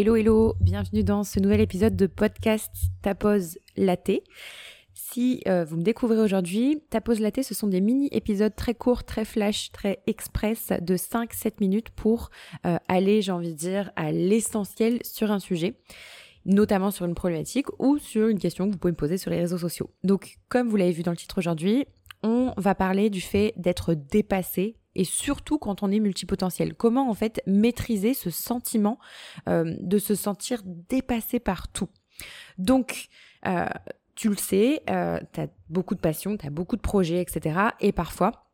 Hello hello, bienvenue dans ce nouvel épisode de podcast Tapose Laté. Si euh, vous me découvrez aujourd'hui, Tapose Laté, ce sont des mini-épisodes très courts, très flash, très express de 5-7 minutes pour euh, aller, j'ai envie de dire, à l'essentiel sur un sujet notamment sur une problématique ou sur une question que vous pouvez me poser sur les réseaux sociaux. Donc, comme vous l'avez vu dans le titre aujourd'hui, on va parler du fait d'être dépassé et surtout quand on est multipotentiel. Comment en fait maîtriser ce sentiment euh, de se sentir dépassé par tout? Donc, euh, tu le sais, euh, tu as beaucoup de passion, tu as beaucoup de projets, etc. Et parfois,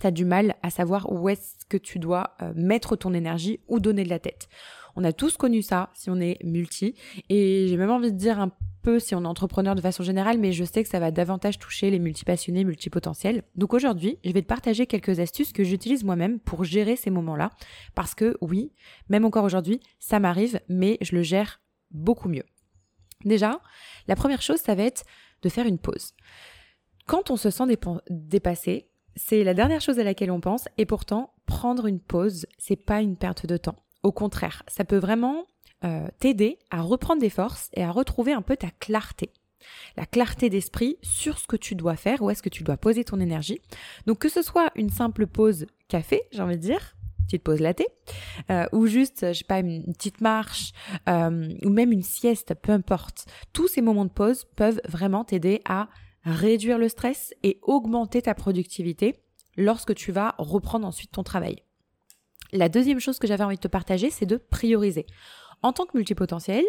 tu as du mal à savoir où est-ce que tu dois mettre ton énergie ou donner de la tête. On a tous connu ça si on est multi. Et j'ai même envie de dire un si on est entrepreneur de façon générale, mais je sais que ça va davantage toucher les multipassionnés, multipotentiels. Donc aujourd'hui, je vais te partager quelques astuces que j'utilise moi-même pour gérer ces moments-là. Parce que oui, même encore aujourd'hui, ça m'arrive, mais je le gère beaucoup mieux. Déjà, la première chose, ça va être de faire une pause. Quand on se sent dépassé, c'est la dernière chose à laquelle on pense, et pourtant, prendre une pause, c'est pas une perte de temps. Au contraire, ça peut vraiment euh, t'aider à reprendre des forces et à retrouver un peu ta clarté. La clarté d'esprit sur ce que tu dois faire, où est-ce que tu dois poser ton énergie. Donc que ce soit une simple pause café, j'ai envie de dire, petite pause latte, euh, ou juste, je sais pas, une petite marche, euh, ou même une sieste, peu importe. Tous ces moments de pause peuvent vraiment t'aider à réduire le stress et augmenter ta productivité lorsque tu vas reprendre ensuite ton travail. La deuxième chose que j'avais envie de te partager, c'est de prioriser. En tant que multipotentiel,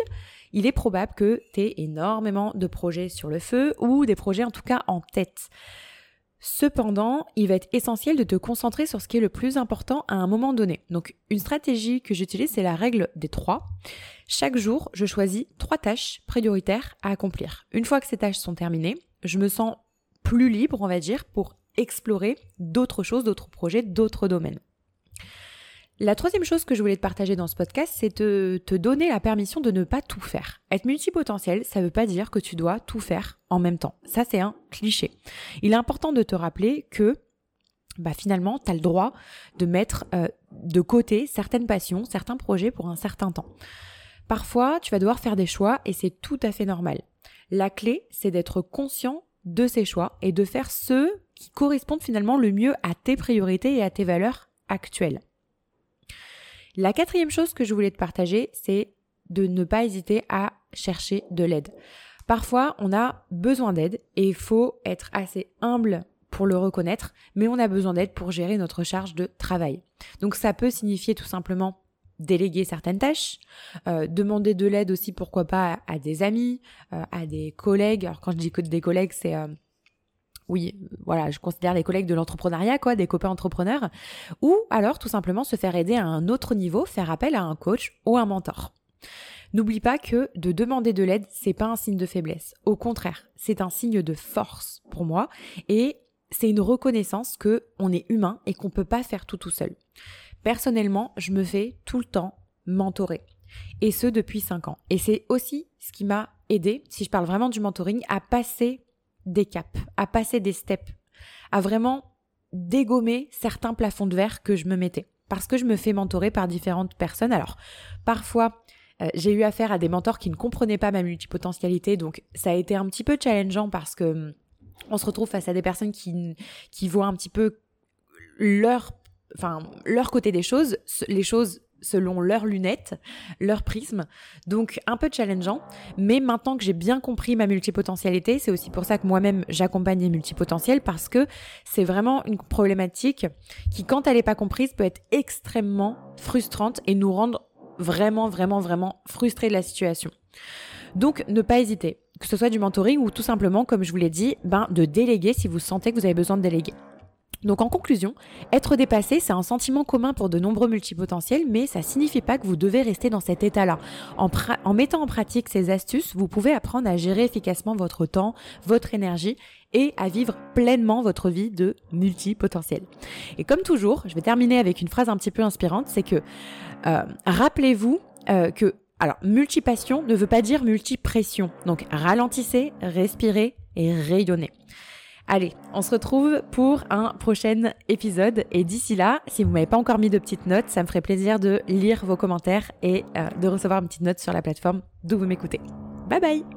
il est probable que tu aies énormément de projets sur le feu ou des projets en tout cas en tête. Cependant, il va être essentiel de te concentrer sur ce qui est le plus important à un moment donné. Donc, une stratégie que j'utilise, c'est la règle des trois. Chaque jour, je choisis trois tâches prioritaires à accomplir. Une fois que ces tâches sont terminées, je me sens plus libre, on va dire, pour explorer d'autres choses, d'autres projets, d'autres domaines. La troisième chose que je voulais te partager dans ce podcast, c'est de te donner la permission de ne pas tout faire. Être multipotentiel, ça ne veut pas dire que tu dois tout faire en même temps. Ça, c'est un cliché. Il est important de te rappeler que bah, finalement, tu as le droit de mettre euh, de côté certaines passions, certains projets pour un certain temps. Parfois, tu vas devoir faire des choix et c'est tout à fait normal. La clé, c'est d'être conscient de ces choix et de faire ceux qui correspondent finalement le mieux à tes priorités et à tes valeurs actuelles. La quatrième chose que je voulais te partager, c'est de ne pas hésiter à chercher de l'aide. Parfois, on a besoin d'aide et il faut être assez humble pour le reconnaître, mais on a besoin d'aide pour gérer notre charge de travail. Donc ça peut signifier tout simplement déléguer certaines tâches, euh, demander de l'aide aussi pourquoi pas à, des amis, euh, à des collègues. Alors quand je dis que des collègues, c'est euh, oui, voilà, je considère les collègues de l'entrepreneuriat, quoi, des copains entrepreneurs, ou alors tout simplement se faire aider à un autre niveau, faire appel à un coach ou un mentor. N'oublie pas que de demander de l'aide, c'est pas un signe de faiblesse. Au contraire, c'est un signe de force pour moi et c'est une reconnaissance que on est humain et qu'on peut pas faire tout tout seul. Personnellement, je me fais tout le temps mentorer. Et ce depuis 5 ans. Et c'est aussi ce qui m'a aidé, si je parle vraiment du mentoring, à passer des caps, à passer des steps, à vraiment dégommer certains plafonds de verre que je me mettais. Parce que je me fais mentorer par différentes personnes. Alors, parfois, euh, j'ai eu affaire à des mentors qui ne comprenaient pas ma multipotentialité, donc ça a été un petit peu challengeant parce que on se retrouve face à des personnes qui, qui voient un petit peu leur, enfin, leur côté des choses, les choses selon leurs lunettes, leur prisme. Donc un peu challengeant, mais maintenant que j'ai bien compris ma multipotentialité, c'est aussi pour ça que moi-même j'accompagne les multipotentiels parce que c'est vraiment une problématique qui quand elle n'est pas comprise peut être extrêmement frustrante et nous rendre vraiment vraiment vraiment frustrés de la situation. Donc ne pas hésiter, que ce soit du mentoring ou tout simplement comme je vous l'ai dit, ben de déléguer si vous sentez que vous avez besoin de déléguer. Donc en conclusion, être dépassé, c'est un sentiment commun pour de nombreux multipotentiels, mais ça signifie pas que vous devez rester dans cet état-là. En, en, mettant en pratique ces astuces, vous pouvez apprendre à gérer efficacement votre temps, votre énergie et à vivre pleinement votre vie de multipotentiel. Et comme toujours, je vais terminer avec une phrase un petit peu inspirante, c'est que euh, rappelez-vous euh, que alors multipassion ne veut pas dire multipression. Donc ralentissez, respirez et rayonnez. Allez, on se retrouve pour un prochain épisode. Et d'ici là, si vous m'avez pas encore mis de petites notes, ça me ferait plaisir de lire vos commentaires et euh, de recevoir une petite note sur la plateforme d'où vous m'écoutez. Bye bye